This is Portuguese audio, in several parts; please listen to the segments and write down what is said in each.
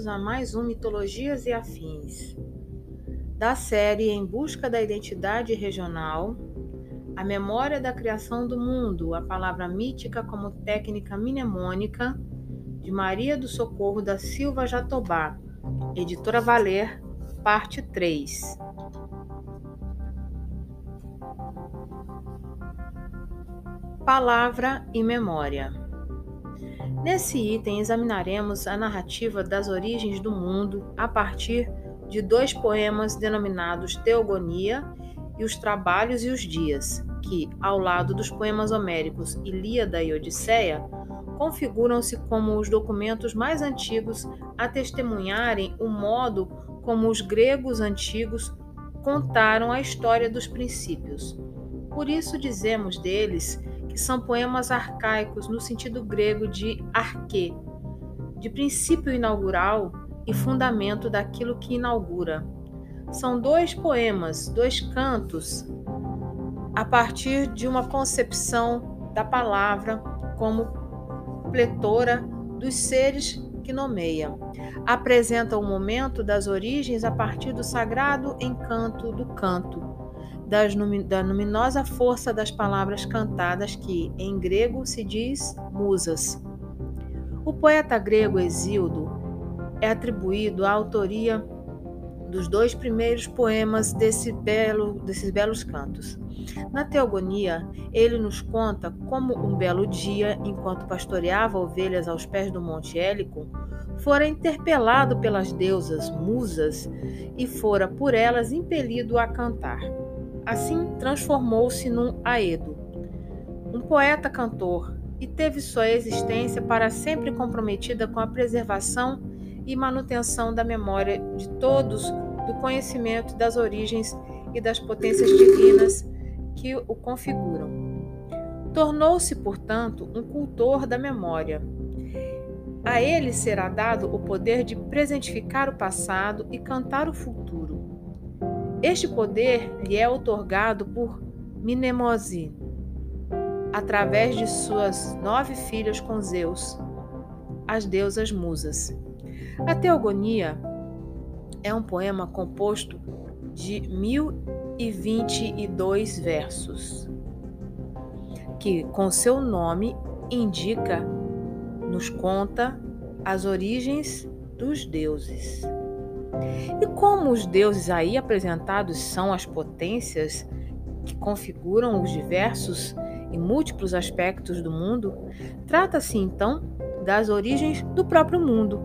Bem-vindos a mais um Mitologias e Afins. Da série Em Busca da Identidade Regional, a memória da criação do mundo, a palavra mítica como técnica mnemônica, de Maria do Socorro da Silva Jatobá, editora Valer, parte 3. Palavra e memória. Nesse item examinaremos a narrativa das origens do mundo a partir de dois poemas denominados Teogonia e os Trabalhos e os Dias, que, ao lado dos poemas homéricos Ilíada e Odisseia, configuram-se como os documentos mais antigos a testemunharem o modo como os gregos antigos contaram a história dos princípios. Por isso dizemos deles são poemas arcaicos no sentido grego de arque, de princípio inaugural e fundamento daquilo que inaugura. São dois poemas, dois cantos, a partir de uma concepção da palavra como pletora dos seres que nomeia. Apresenta o momento das origens a partir do sagrado encanto do canto da luminosa força das palavras cantadas que, em grego, se diz musas. O poeta grego Exildo é atribuído a autoria dos dois primeiros poemas desse belo, desses belos cantos. Na Teogonia, ele nos conta como um belo dia, enquanto pastoreava ovelhas aos pés do Monte Hélico, fora interpelado pelas deusas musas e fora por elas impelido a cantar. Assim, transformou-se num aedo, um poeta-cantor, e teve sua existência para sempre comprometida com a preservação e manutenção da memória de todos do conhecimento das origens e das potências divinas que o configuram. Tornou-se, portanto, um cultor da memória. A ele será dado o poder de presentificar o passado e cantar o futuro este poder lhe é otorgado por Mnemose, através de suas nove filhas com Zeus, as deusas musas. A Teogonia é um poema composto de 1022 versos, que, com seu nome, indica, nos conta as origens dos deuses. E como os deuses aí apresentados são as potências que configuram os diversos e múltiplos aspectos do mundo, trata-se então das origens do próprio mundo.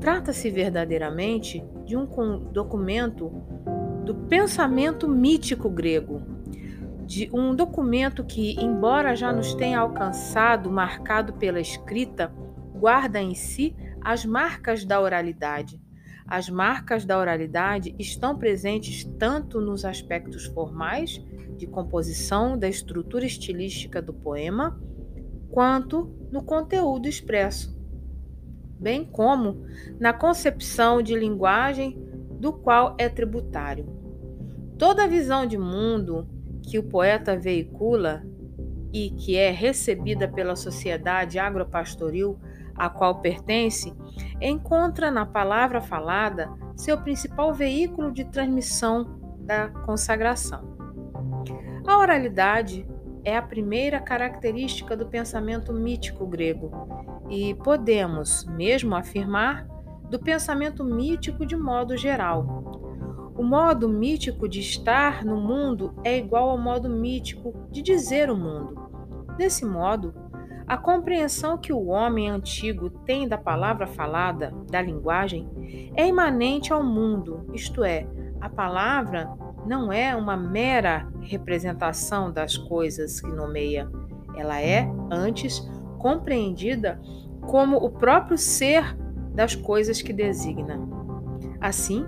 Trata-se verdadeiramente de um documento do pensamento mítico grego, de um documento que, embora já nos tenha alcançado, marcado pela escrita, guarda em si as marcas da oralidade as marcas da oralidade estão presentes tanto nos aspectos formais, de composição da estrutura estilística do poema, quanto no conteúdo expresso, bem como na concepção de linguagem do qual é tributário. Toda a visão de mundo que o poeta veicula e que é recebida pela sociedade agropastoril a qual pertence, encontra na palavra falada seu principal veículo de transmissão da consagração. A oralidade é a primeira característica do pensamento mítico grego e podemos mesmo afirmar do pensamento mítico de modo geral. O modo mítico de estar no mundo é igual ao modo mítico de dizer o mundo. Desse modo, a compreensão que o homem antigo tem da palavra falada, da linguagem, é imanente ao mundo, isto é, a palavra não é uma mera representação das coisas que nomeia, ela é, antes, compreendida como o próprio ser das coisas que designa. Assim,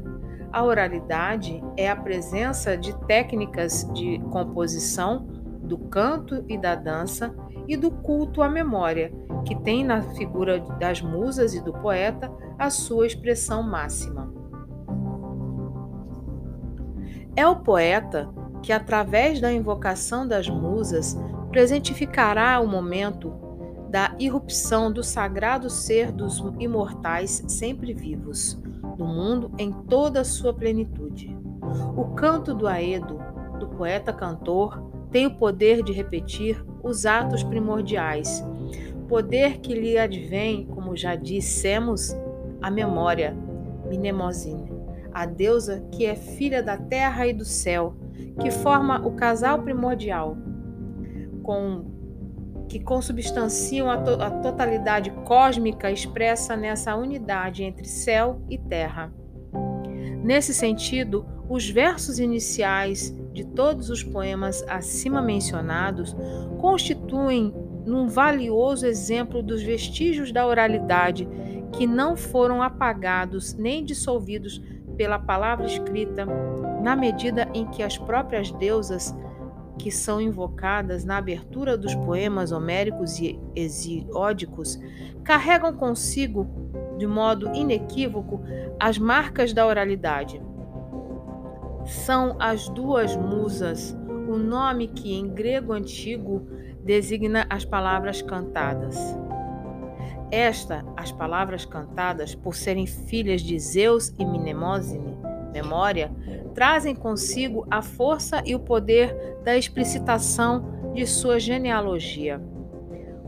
a oralidade é a presença de técnicas de composição, do canto e da dança e do culto à memória, que tem na figura das musas e do poeta a sua expressão máxima. É o poeta que, através da invocação das musas, presentificará o momento da irrupção do sagrado ser dos imortais sempre vivos, do mundo em toda a sua plenitude. O canto do Aedo, do poeta-cantor, tem o poder de repetir os atos primordiais, poder que lhe advém, como já dissemos, a memória, Mnemosine, a deusa que é filha da terra e do céu, que forma o casal primordial, com que consubstanciam a, to a totalidade cósmica expressa nessa unidade entre céu e terra. Nesse sentido, os versos iniciais de todos os poemas acima mencionados constituem um valioso exemplo dos vestígios da oralidade que não foram apagados nem dissolvidos pela palavra escrita, na medida em que as próprias deusas que são invocadas na abertura dos poemas homéricos e hesiódicos carregam consigo, de modo inequívoco, as marcas da oralidade. São as duas musas, o nome que em grego antigo designa as palavras cantadas. Esta, as palavras cantadas, por serem filhas de Zeus e Mnemosine, memória, trazem consigo a força e o poder da explicitação de sua genealogia,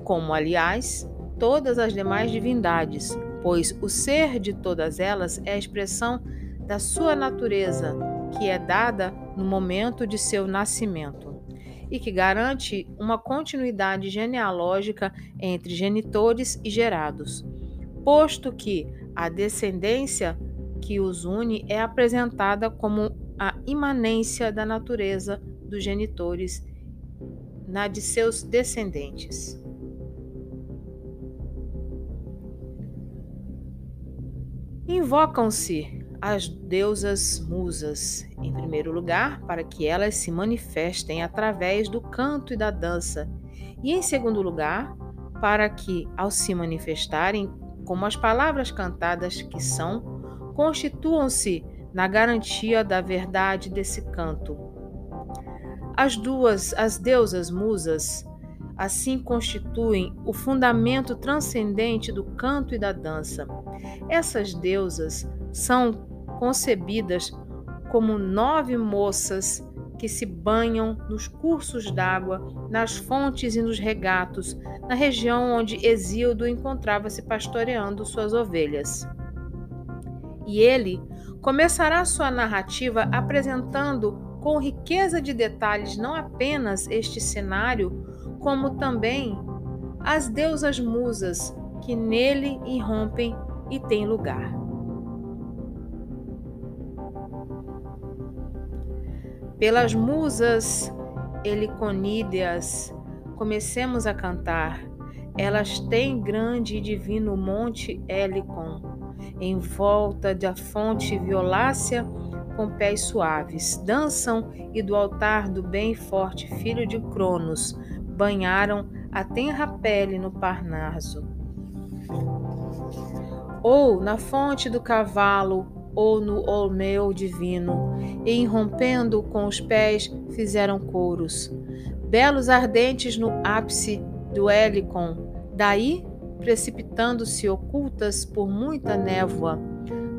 como, aliás, todas as demais divindades, pois o ser de todas elas é a expressão da sua natureza, que é dada no momento de seu nascimento e que garante uma continuidade genealógica entre genitores e gerados, posto que a descendência que os une é apresentada como a imanência da natureza dos genitores na de seus descendentes. Invocam-se as deusas musas, em primeiro lugar, para que elas se manifestem através do canto e da dança, e em segundo lugar, para que, ao se manifestarem como as palavras cantadas que são, constituam-se na garantia da verdade desse canto. As duas, as deusas musas, assim constituem o fundamento transcendente do canto e da dança. Essas deusas são concebidas como nove moças que se banham nos cursos d'água, nas fontes e nos regatos, na região onde Exildo encontrava-se pastoreando suas ovelhas. E ele começará sua narrativa apresentando com riqueza de detalhes não apenas este cenário, como também as deusas musas que nele irrompem e têm lugar. Pelas musas heliconídeas, comecemos a cantar. Elas têm grande e divino monte Helicon, em volta da fonte violácea com pés suaves. Dançam e do altar do bem forte filho de Cronos banharam a tenra pele no Parnaso. Ou na fonte do cavalo, ou no olmeu divino, e irrompendo com os pés fizeram coros. Belos ardentes no ápice do Helicon, daí precipitando-se ocultas por muita névoa.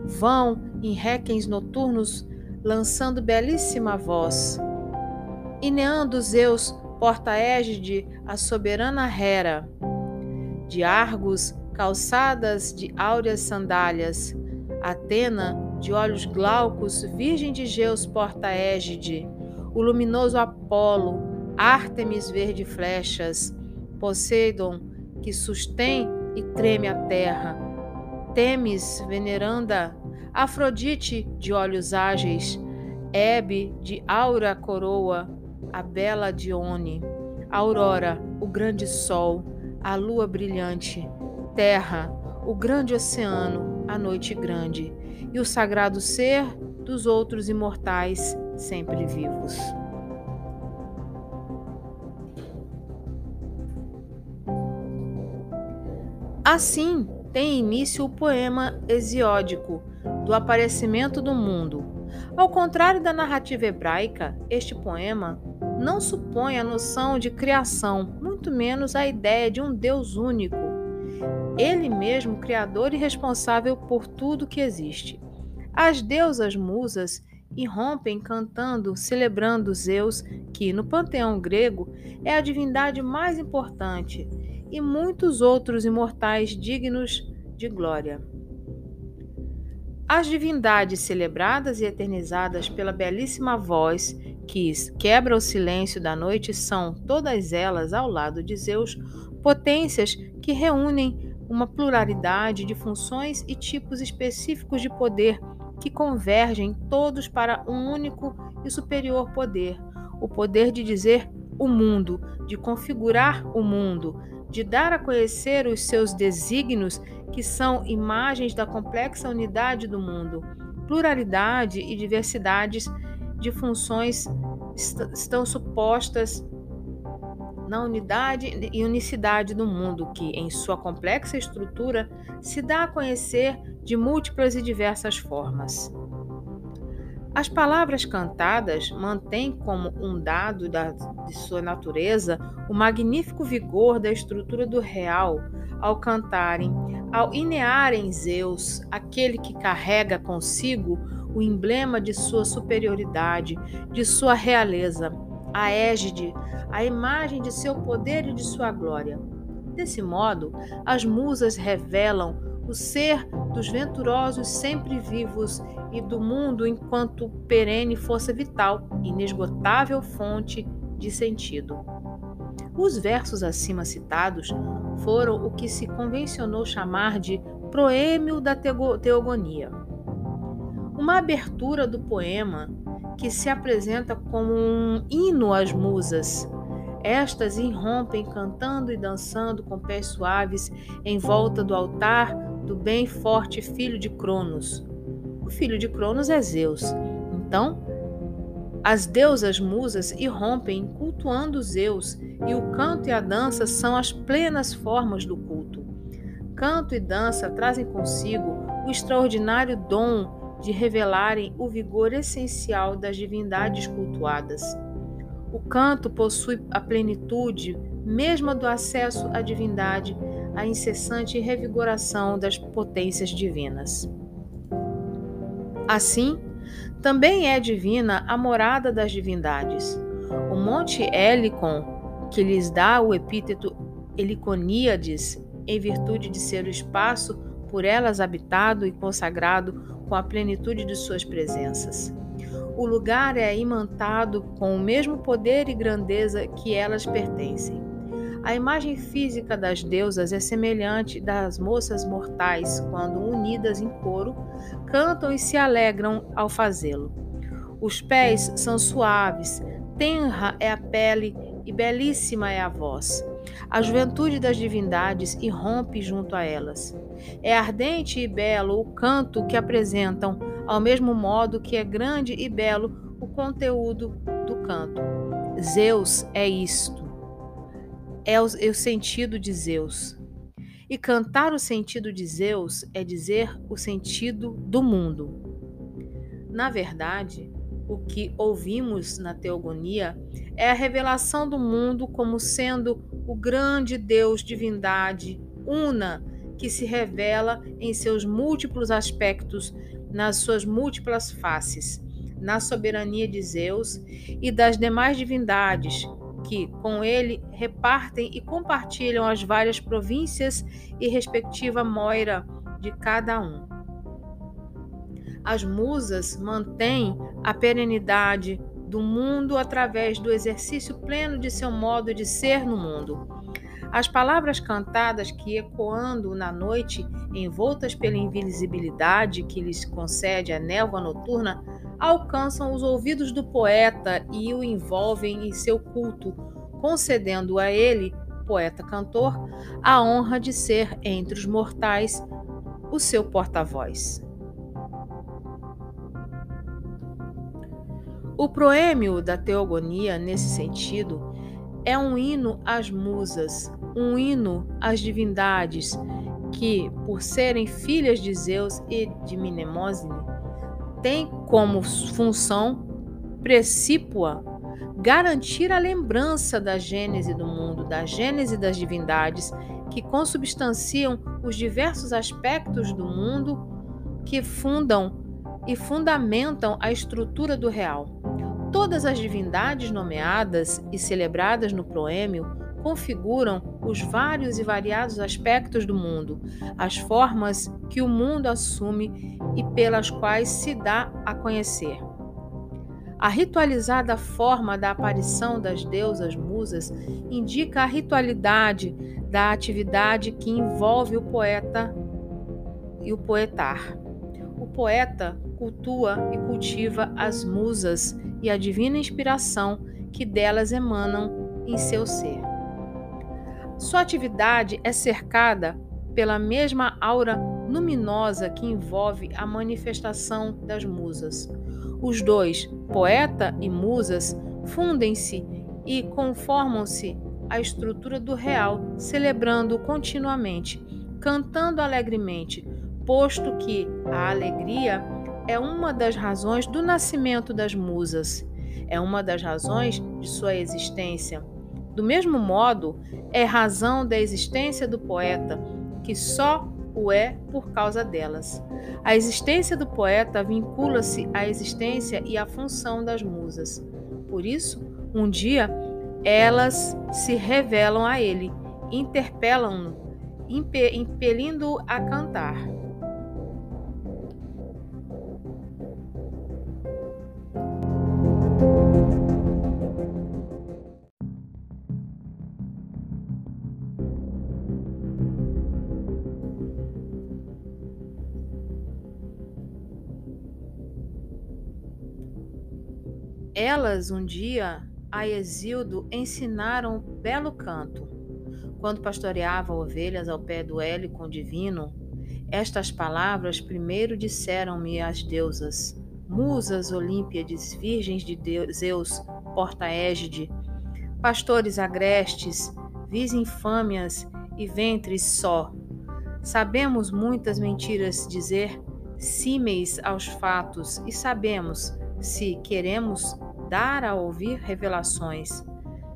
Vão em requens noturnos, lançando belíssima voz. Ineando Zeus, porta-égide, a soberana Hera. De Argos, calçadas de áureas sandálias. Atena, de olhos glaucos, virgem de Geus, porta-égide. O luminoso Apolo, Ártemis verde flechas. Poseidon, que sustém e treme a terra. Temes, veneranda, Afrodite de olhos ágeis, Hebe de aura coroa, a bela Dione, Aurora, o grande sol, a lua brilhante, Terra, o grande oceano, a noite grande, e o sagrado ser dos outros imortais sempre vivos. Assim tem início o poema hesiódico do aparecimento do mundo. Ao contrário da narrativa hebraica, este poema não supõe a noção de criação, muito menos a ideia de um Deus único, ele mesmo criador e responsável por tudo que existe. As deusas musas irrompem cantando, celebrando Zeus, que no panteão grego é a divindade mais importante, e muitos outros imortais dignos de glória. As divindades celebradas e eternizadas pela belíssima voz que quebra o silêncio da noite são, todas elas, ao lado de Zeus, potências que reúnem uma pluralidade de funções e tipos específicos de poder que convergem todos para um único e superior poder: o poder de dizer o mundo, de configurar o mundo, de dar a conhecer os seus desígnios que são imagens da complexa unidade do mundo. Pluralidade e diversidades de funções estão supostas na unidade e unicidade do mundo, que, em sua complexa estrutura, se dá a conhecer de múltiplas e diversas formas. As palavras cantadas mantêm como um dado da, de sua natureza o magnífico vigor da estrutura do real ao cantarem, ao inearem Zeus, aquele que carrega consigo o emblema de sua superioridade, de sua realeza, a égide, a imagem de seu poder e de sua glória. Desse modo, as musas revelam o ser dos venturosos sempre vivos e do mundo enquanto perene força vital, inesgotável fonte de sentido. Os versos acima citados foram o que se convencionou chamar de proêmio da teogonia. Uma abertura do poema que se apresenta como um hino às musas. Estas irrompem cantando e dançando com pés suaves em volta do altar do bem forte filho de Cronos. O filho de Cronos é Zeus. Então, as deusas musas irrompem cultuando Zeus, e o canto e a dança são as plenas formas do culto. Canto e dança trazem consigo o extraordinário dom de revelarem o vigor essencial das divindades cultuadas. O canto possui a plenitude mesma do acesso à divindade a incessante revigoração das potências divinas. Assim, também é divina a morada das divindades. O monte Helicon, que lhes dá o epíteto Heliconíades, em virtude de ser o espaço por elas habitado e consagrado com a plenitude de suas presenças. O lugar é imantado com o mesmo poder e grandeza que elas pertencem. A imagem física das deusas é semelhante das moças mortais quando, unidas em coro, cantam e se alegram ao fazê-lo. Os pés são suaves, tenra é a pele e belíssima é a voz. A juventude das divindades irrompe junto a elas. É ardente e belo o canto que apresentam, ao mesmo modo que é grande e belo o conteúdo do canto. Zeus é isto é o, é o sentido de Zeus. E cantar o sentido de Zeus é dizer o sentido do mundo. Na verdade, o que ouvimos na teogonia é a revelação do mundo como sendo o grande Deus divindade, una, que se revela em seus múltiplos aspectos, nas suas múltiplas faces, na soberania de Zeus e das demais divindades, que, com ele, repartem e compartilham as várias províncias e respectiva moira de cada um. As musas mantêm a perenidade do mundo através do exercício pleno de seu modo de ser no mundo. As palavras cantadas que, ecoando na noite, envoltas pela invisibilidade que lhes concede a névoa noturna, alcançam os ouvidos do poeta e o envolvem em seu culto, concedendo a ele, poeta-cantor, a honra de ser, entre os mortais, o seu porta-voz. O proêmio da teogonia, nesse sentido, é um hino às musas, um hino às divindades que, por serem filhas de Zeus e de Mnemosine, têm como função precípua garantir a lembrança da gênese do mundo, da gênese das divindades, que consubstanciam os diversos aspectos do mundo que fundam e fundamentam a estrutura do real. Todas as divindades nomeadas e celebradas no proêmio configuram os vários e variados aspectos do mundo, as formas que o mundo assume e pelas quais se dá a conhecer. A ritualizada forma da aparição das deusas musas indica a ritualidade da atividade que envolve o poeta e o poetar. O poeta cultua e cultiva as musas e a divina inspiração que delas emanam em seu ser. Sua atividade é cercada pela mesma aura luminosa que envolve a manifestação das musas. Os dois, poeta e musas, fundem-se e conformam-se à estrutura do real, celebrando continuamente, cantando alegremente, posto que a alegria é uma das razões do nascimento das musas, é uma das razões de sua existência. Do mesmo modo, é razão da existência do poeta, que só o é por causa delas. A existência do poeta vincula-se à existência e à função das musas. Por isso, um dia, elas se revelam a ele, interpelam-no, impelindo-o a cantar. Elas um dia a Exildo ensinaram belo canto. Quando pastoreava ovelhas ao pé do Hélicon divino, estas palavras primeiro disseram-me as deusas, musas olímpiades, virgens de Deus, Zeus, porta-égide, pastores agrestes, vis infâmias e ventres só. Sabemos muitas mentiras dizer, símeis aos fatos, e sabemos, se queremos dar a ouvir revelações.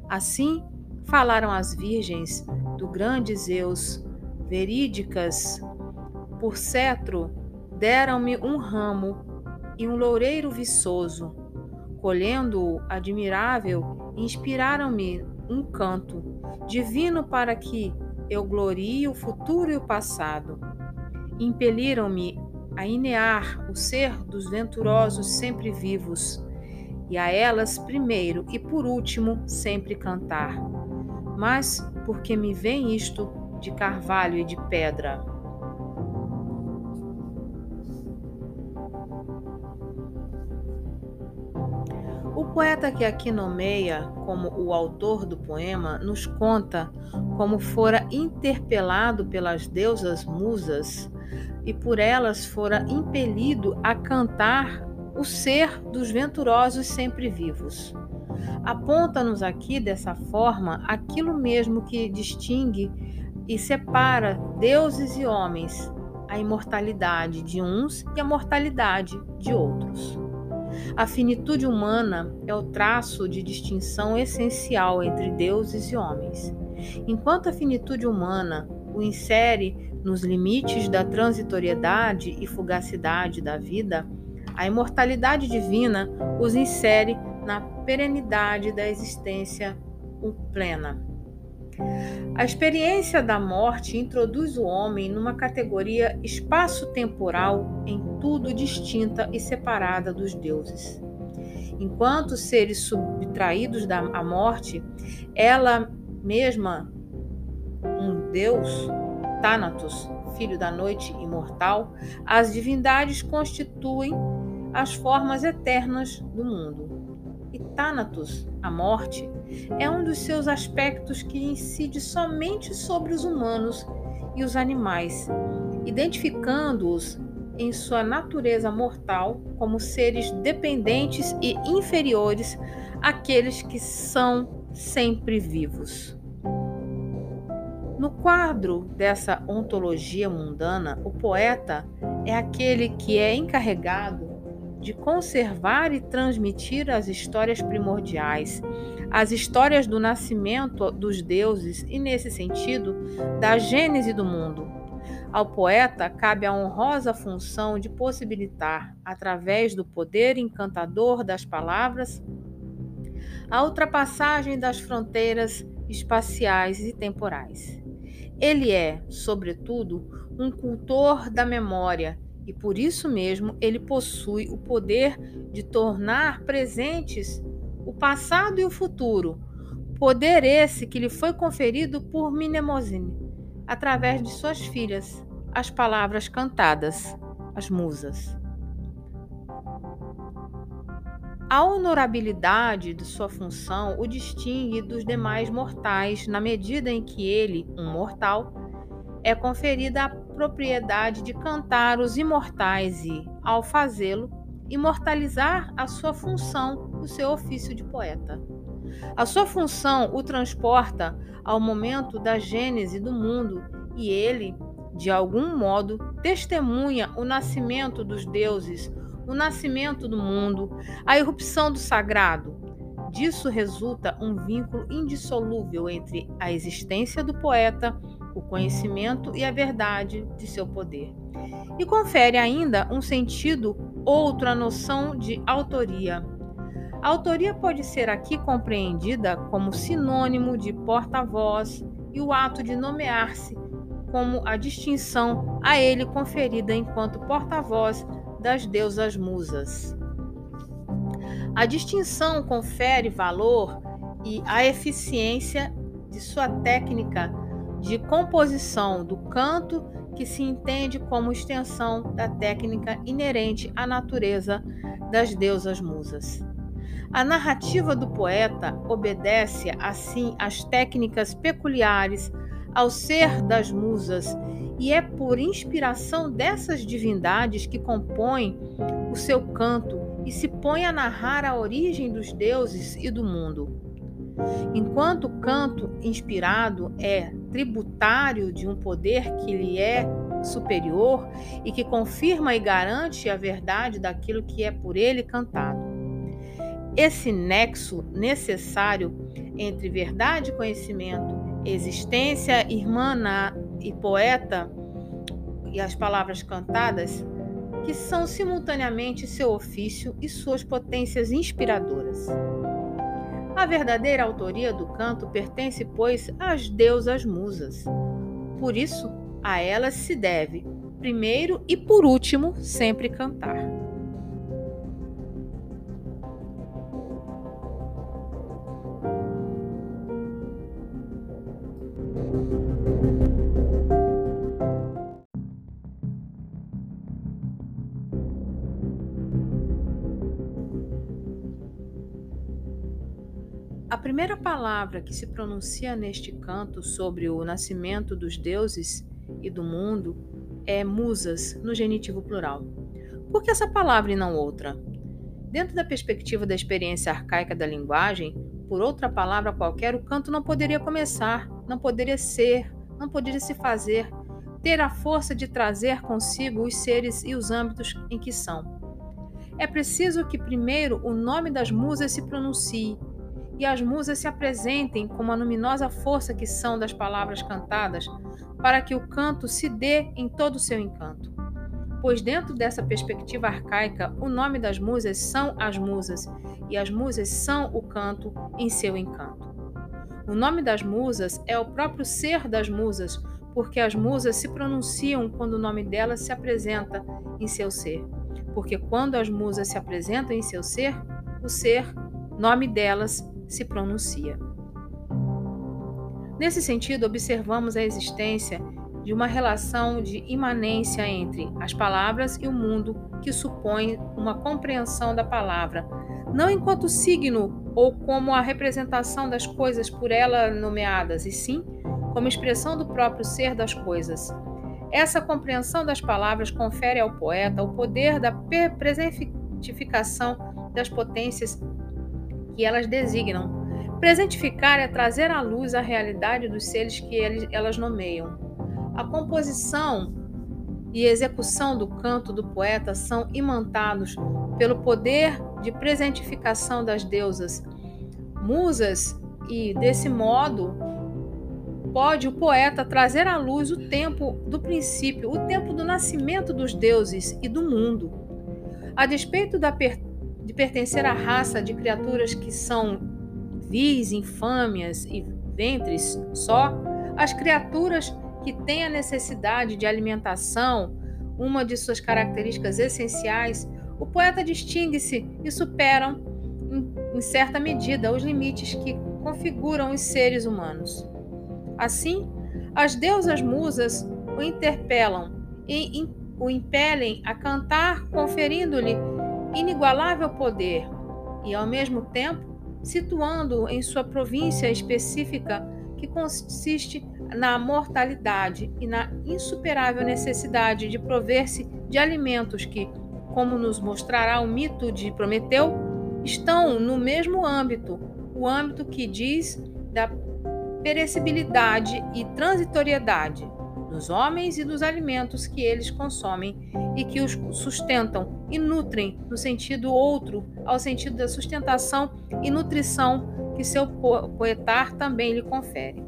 Assim falaram as virgens do grande Zeus, verídicas, por cetro deram-me um ramo e um loureiro viçoso. Colhendo-o admirável, inspiraram-me um canto divino para que eu glorie o futuro e o passado. Impeliram-me a inear o ser dos venturosos sempre vivos e a elas primeiro e por último sempre cantar. Mas porque me vem isto de carvalho e de pedra. O poeta que aqui nomeia como o autor do poema nos conta como fora interpelado pelas deusas musas e por elas fora impelido a cantar o ser dos venturosos sempre vivos. Aponta-nos aqui, dessa forma, aquilo mesmo que distingue e separa deuses e homens, a imortalidade de uns e a mortalidade de outros. A finitude humana é o traço de distinção essencial entre deuses e homens. Enquanto a finitude humana o insere nos limites da transitoriedade e fugacidade da vida, a imortalidade divina os insere na perenidade da existência plena. A experiência da morte introduz o homem numa categoria espaço-temporal em tudo distinta e separada dos deuses. Enquanto seres subtraídos da morte, ela mesma, um deus, Thanatos, filho da noite imortal, as divindades constituem as formas eternas do mundo. E Thanatos, a morte, é um dos seus aspectos que incide somente sobre os humanos e os animais, identificando-os em sua natureza mortal como seres dependentes e inferiores àqueles que são sempre vivos. No quadro dessa ontologia mundana, o poeta é aquele que é encarregado de conservar e transmitir as histórias primordiais, as histórias do nascimento dos deuses e, nesse sentido, da gênese do mundo. Ao poeta cabe a honrosa função de possibilitar, através do poder encantador das palavras, a ultrapassagem das fronteiras espaciais e temporais. Ele é, sobretudo, um cultor da memória e por isso mesmo ele possui o poder de tornar presentes o passado e o futuro. Poder esse que lhe foi conferido por Mnemosine, através de suas filhas, as palavras cantadas, as musas. A honorabilidade de sua função o distingue dos demais mortais, na medida em que ele, um mortal, é conferida a propriedade de cantar os imortais e, ao fazê-lo, imortalizar a sua função, o seu ofício de poeta. A sua função o transporta ao momento da gênese do mundo e ele, de algum modo, testemunha o nascimento dos deuses, o nascimento do mundo, a irrupção do sagrado. Disso resulta um vínculo indissolúvel entre a existência do poeta, o conhecimento e a verdade de seu poder. E confere ainda um sentido outro à noção de autoria. A autoria pode ser aqui compreendida como sinônimo de porta-voz e o ato de nomear-se como a distinção a ele conferida enquanto porta-voz das deusas musas. A distinção confere valor e a eficiência de sua técnica de composição do canto, que se entende como extensão da técnica inerente à natureza das deusas musas. A narrativa do poeta obedece, assim, às técnicas peculiares ao ser das musas e é por inspiração dessas divindades que compõe o seu canto e se põe a narrar a origem dos deuses e do mundo. Enquanto o canto inspirado é tributário de um poder que lhe é superior e que confirma e garante a verdade daquilo que é por ele cantado. Esse nexo necessário entre verdade e conhecimento, existência irmã e poeta e as palavras cantadas, que são simultaneamente seu ofício e suas potências inspiradoras. A verdadeira autoria do canto pertence, pois, às deusas musas. Por isso, a elas se deve, primeiro e por último, sempre cantar. Palavra que se pronuncia neste canto sobre o nascimento dos deuses e do mundo é musas, no genitivo plural. Por que essa palavra e não outra? Dentro da perspectiva da experiência arcaica da linguagem, por outra palavra qualquer, o canto não poderia começar, não poderia ser, não poderia se fazer, ter a força de trazer consigo os seres e os âmbitos em que são. É preciso que primeiro o nome das musas se pronuncie, e as musas se apresentem como a luminosa força que são das palavras cantadas, para que o canto se dê em todo o seu encanto. Pois, dentro dessa perspectiva arcaica, o nome das musas são as musas, e as musas são o canto em seu encanto. O nome das musas é o próprio ser das musas, porque as musas se pronunciam quando o nome delas se apresenta em seu ser. Porque quando as musas se apresentam em seu ser, o ser, nome delas, se pronuncia. Nesse sentido, observamos a existência de uma relação de imanência entre as palavras e o mundo que supõe uma compreensão da palavra, não enquanto signo ou como a representação das coisas por ela nomeadas, e sim como expressão do próprio ser das coisas. Essa compreensão das palavras confere ao poeta o poder da presentificação das potências que elas designam. Presentificar é trazer à luz a realidade dos seres que elas nomeiam. A composição e execução do canto do poeta são imantados pelo poder de presentificação das deusas musas e, desse modo, pode o poeta trazer à luz o tempo do princípio, o tempo do nascimento dos deuses e do mundo. A despeito da per de pertencer à raça de criaturas que são vis, infâmias e ventres só, as criaturas que têm a necessidade de alimentação, uma de suas características essenciais, o poeta distingue-se e superam, em, em certa medida, os limites que configuram os seres humanos. Assim, as deusas musas o interpelam e o impelem a cantar, conferindo-lhe inigualável poder e, ao mesmo tempo, situando-o em sua província específica que consiste na mortalidade e na insuperável necessidade de prover-se de alimentos que, como nos mostrará o mito de Prometeu, estão no mesmo âmbito, o âmbito que diz da perecibilidade e transitoriedade dos homens e dos alimentos que eles consomem e que os sustentam e nutrem no sentido outro, ao sentido da sustentação e nutrição que seu poetar também lhe confere.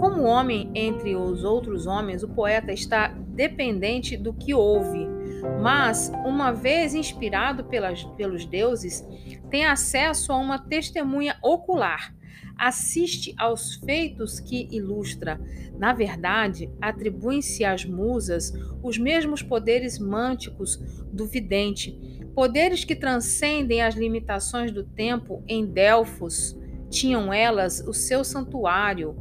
Como homem entre os outros homens, o poeta está dependente do que ouve, mas, uma vez inspirado pelas, pelos deuses, tem acesso a uma testemunha ocular, assiste aos feitos que ilustra. Na verdade, atribuem-se às musas os mesmos poderes mânticos do vidente, poderes que transcendem as limitações do tempo em Delfos. Tinham elas o seu santuário,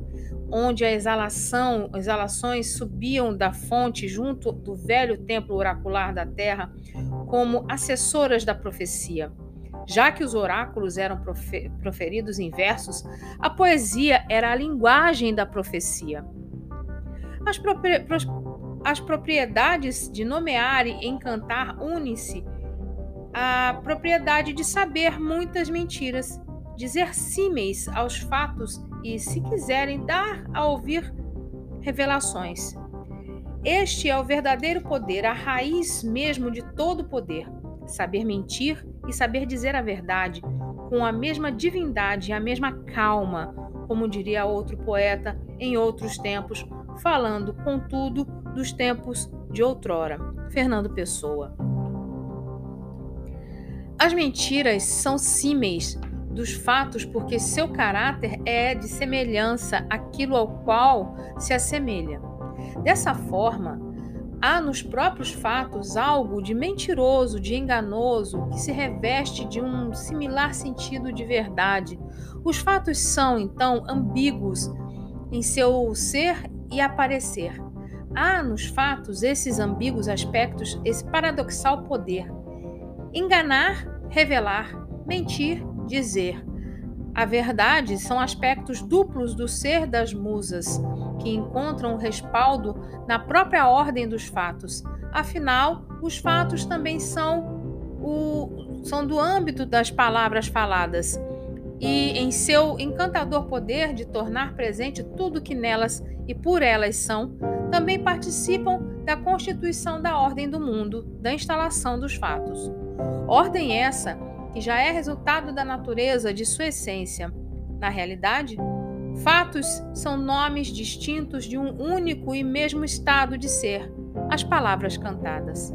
onde a exalação, exalações subiam da fonte junto do velho templo oracular da terra, como assessoras da profecia. Já que os oráculos eram proferidos em versos, a poesia era a linguagem da profecia. As, as propriedades de nomear e encantar unem-se à propriedade de saber muitas mentiras, dizer símeis aos fatos e, se quiserem, dar a ouvir revelações. Este é o verdadeiro poder, a raiz mesmo de todo poder. Saber mentir e saber dizer a verdade com a mesma divindade e a mesma calma, como diria outro poeta em outros tempos, falando, contudo, dos tempos de outrora. Fernando Pessoa. As mentiras são símeis dos fatos porque seu caráter é de semelhança àquilo ao qual se assemelha. Dessa forma, há nos próprios fatos algo de mentiroso, de enganoso, que se reveste de um similar sentido de verdade. Os fatos são, então, ambíguos em seu ser e aparecer. Há nos fatos esses ambíguos aspectos, esse paradoxal poder. Enganar, revelar, mentir, dizer. A verdade são aspectos duplos do ser das musas, que encontram respaldo na própria ordem dos fatos. Afinal, os fatos também são, o, são do âmbito das palavras faladas e em seu encantador poder de tornar presente tudo que nelas e por elas são, também participam da constituição da ordem do mundo, da instalação dos fatos. Ordem essa que já é resultado da natureza de sua essência. Na realidade, fatos são nomes distintos de um único e mesmo estado de ser, as palavras cantadas.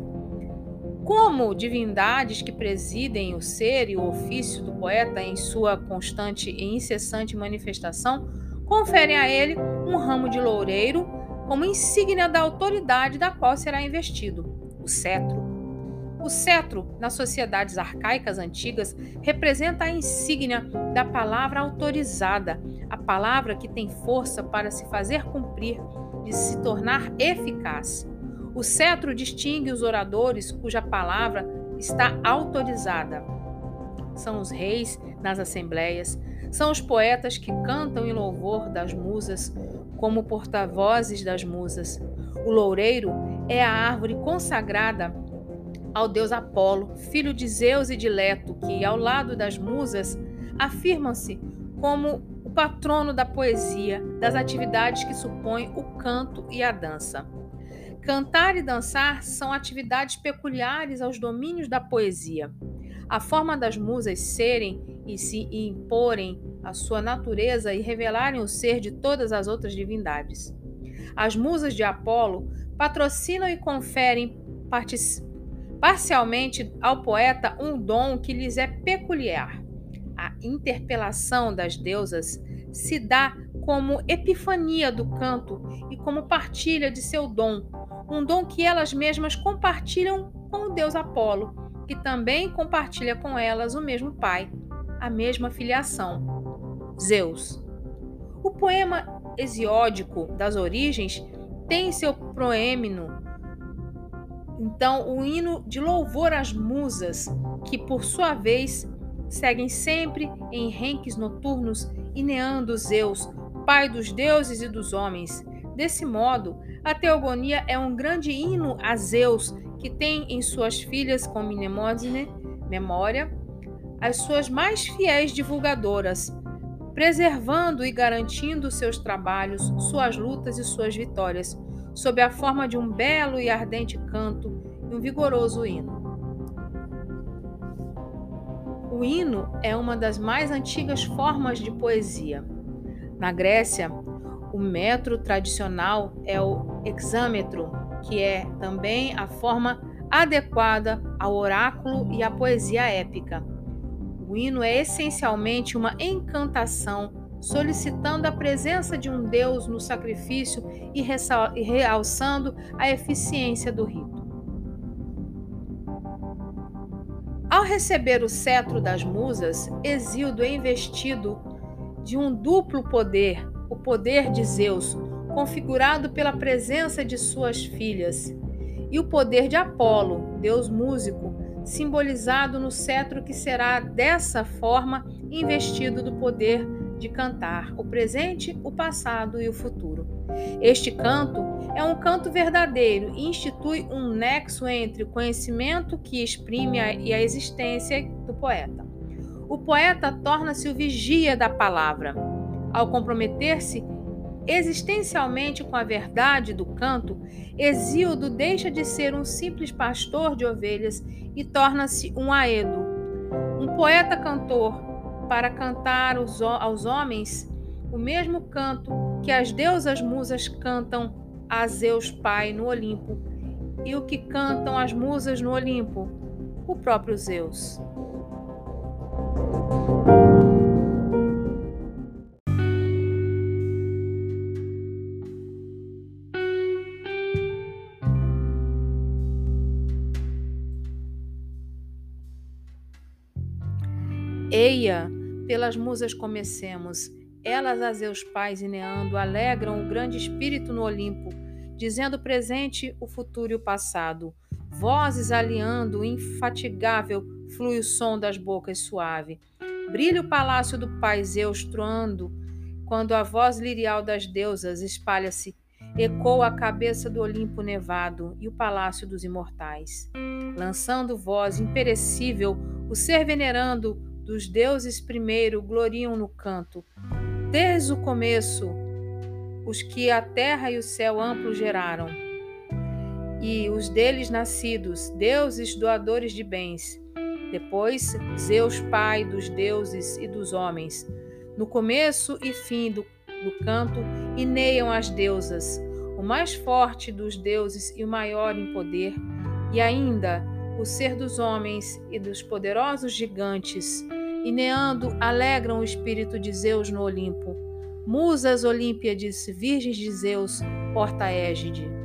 Como divindades que presidem o ser e o ofício do poeta em sua constante e incessante manifestação, conferem a ele um ramo de loureiro como insígnia da autoridade da qual será investido, o cetro. O cetro, nas sociedades arcaicas antigas, representa a insígnia da palavra autorizada, a palavra que tem força para se fazer cumprir, de se tornar eficaz. O cetro distingue os oradores cuja palavra está autorizada. São os reis nas assembleias, são os poetas que cantam em louvor das musas, como porta-vozes das musas. O loureiro é a árvore consagrada ao deus Apolo, filho de Zeus e de Leto, que, ao lado das musas, afirmam-se como o patrono da poesia, das atividades que supõem o canto e a dança. Cantar e dançar são atividades peculiares aos domínios da poesia. A forma das musas serem e se imporem a sua natureza e revelarem o ser de todas as outras divindades. As musas de Apolo patrocinam e conferem parcialmente ao poeta um dom que lhes é peculiar. A interpelação das deusas se dá como epifania do canto e como partilha de seu dom, um dom que elas mesmas compartilham com o deus Apolo, que também compartilha com elas o mesmo pai, a mesma filiação, Zeus. O poema hesiódico das origens tem seu proêmino então o hino de louvor às musas, que por sua vez seguem sempre em renques noturnos, ineando Zeus, pai dos deuses e dos homens. Desse modo, a teogonia é um grande hino a Zeus, que tem em suas filhas como Mnemosine, memória, as suas mais fiéis divulgadoras, preservando e garantindo seus trabalhos, suas lutas e suas vitórias, sob a forma de um belo e ardente canto e um vigoroso hino. O hino é uma das mais antigas formas de poesia. Na Grécia, o metro tradicional é o hexâmetro, que é também a forma adequada ao oráculo e à poesia épica. O hino é essencialmente uma encantação, solicitando a presença de um Deus no sacrifício e realçando a eficiência do rito. Ao receber o cetro das musas, Exildo é investido de um duplo poder, o poder de Zeus, configurado pela presença de suas filhas, e o poder de Apolo, deus músico, simbolizado no cetro que será dessa forma investido do poder de cantar o presente, o passado e o futuro. Este canto é um canto verdadeiro e institui um nexo entre o conhecimento que exprime a, e a existência do poeta. O poeta torna-se o vigia da palavra. Ao comprometer-se existencialmente com a verdade do canto, Exíodo deixa de ser um simples pastor de ovelhas e torna-se um aedo, um poeta cantor, para cantar aos homens o mesmo canto que as deusas musas cantam a Zeus Pai no Olimpo, e o que cantam as musas no Olimpo, o próprio Zeus. Eia, pelas musas comecemos, elas a Zeus pais Ineando alegram o grande espírito no Olimpo, dizendo presente o futuro e o passado. Vozes aliando, infatigável, flui o som das bocas suave. Brilha o palácio do pai Zeus troando, quando a voz lirial das deusas espalha-se, ecoa a cabeça do Olimpo nevado e o palácio dos imortais. Lançando voz imperecível, o ser venerando dos deuses primeiro gloriam no canto, desde o começo, os que a terra e o céu amplo geraram, e os deles nascidos, deuses doadores de bens. Depois, Zeus, Pai dos deuses e dos homens. No começo e fim do, do canto, ineiam as deusas, o mais forte dos deuses e o maior em poder, e ainda o ser dos homens e dos poderosos gigantes e Neando alegram o espírito de Zeus no Olimpo. Musas Olímpiades, virgens de Zeus, porta-égide.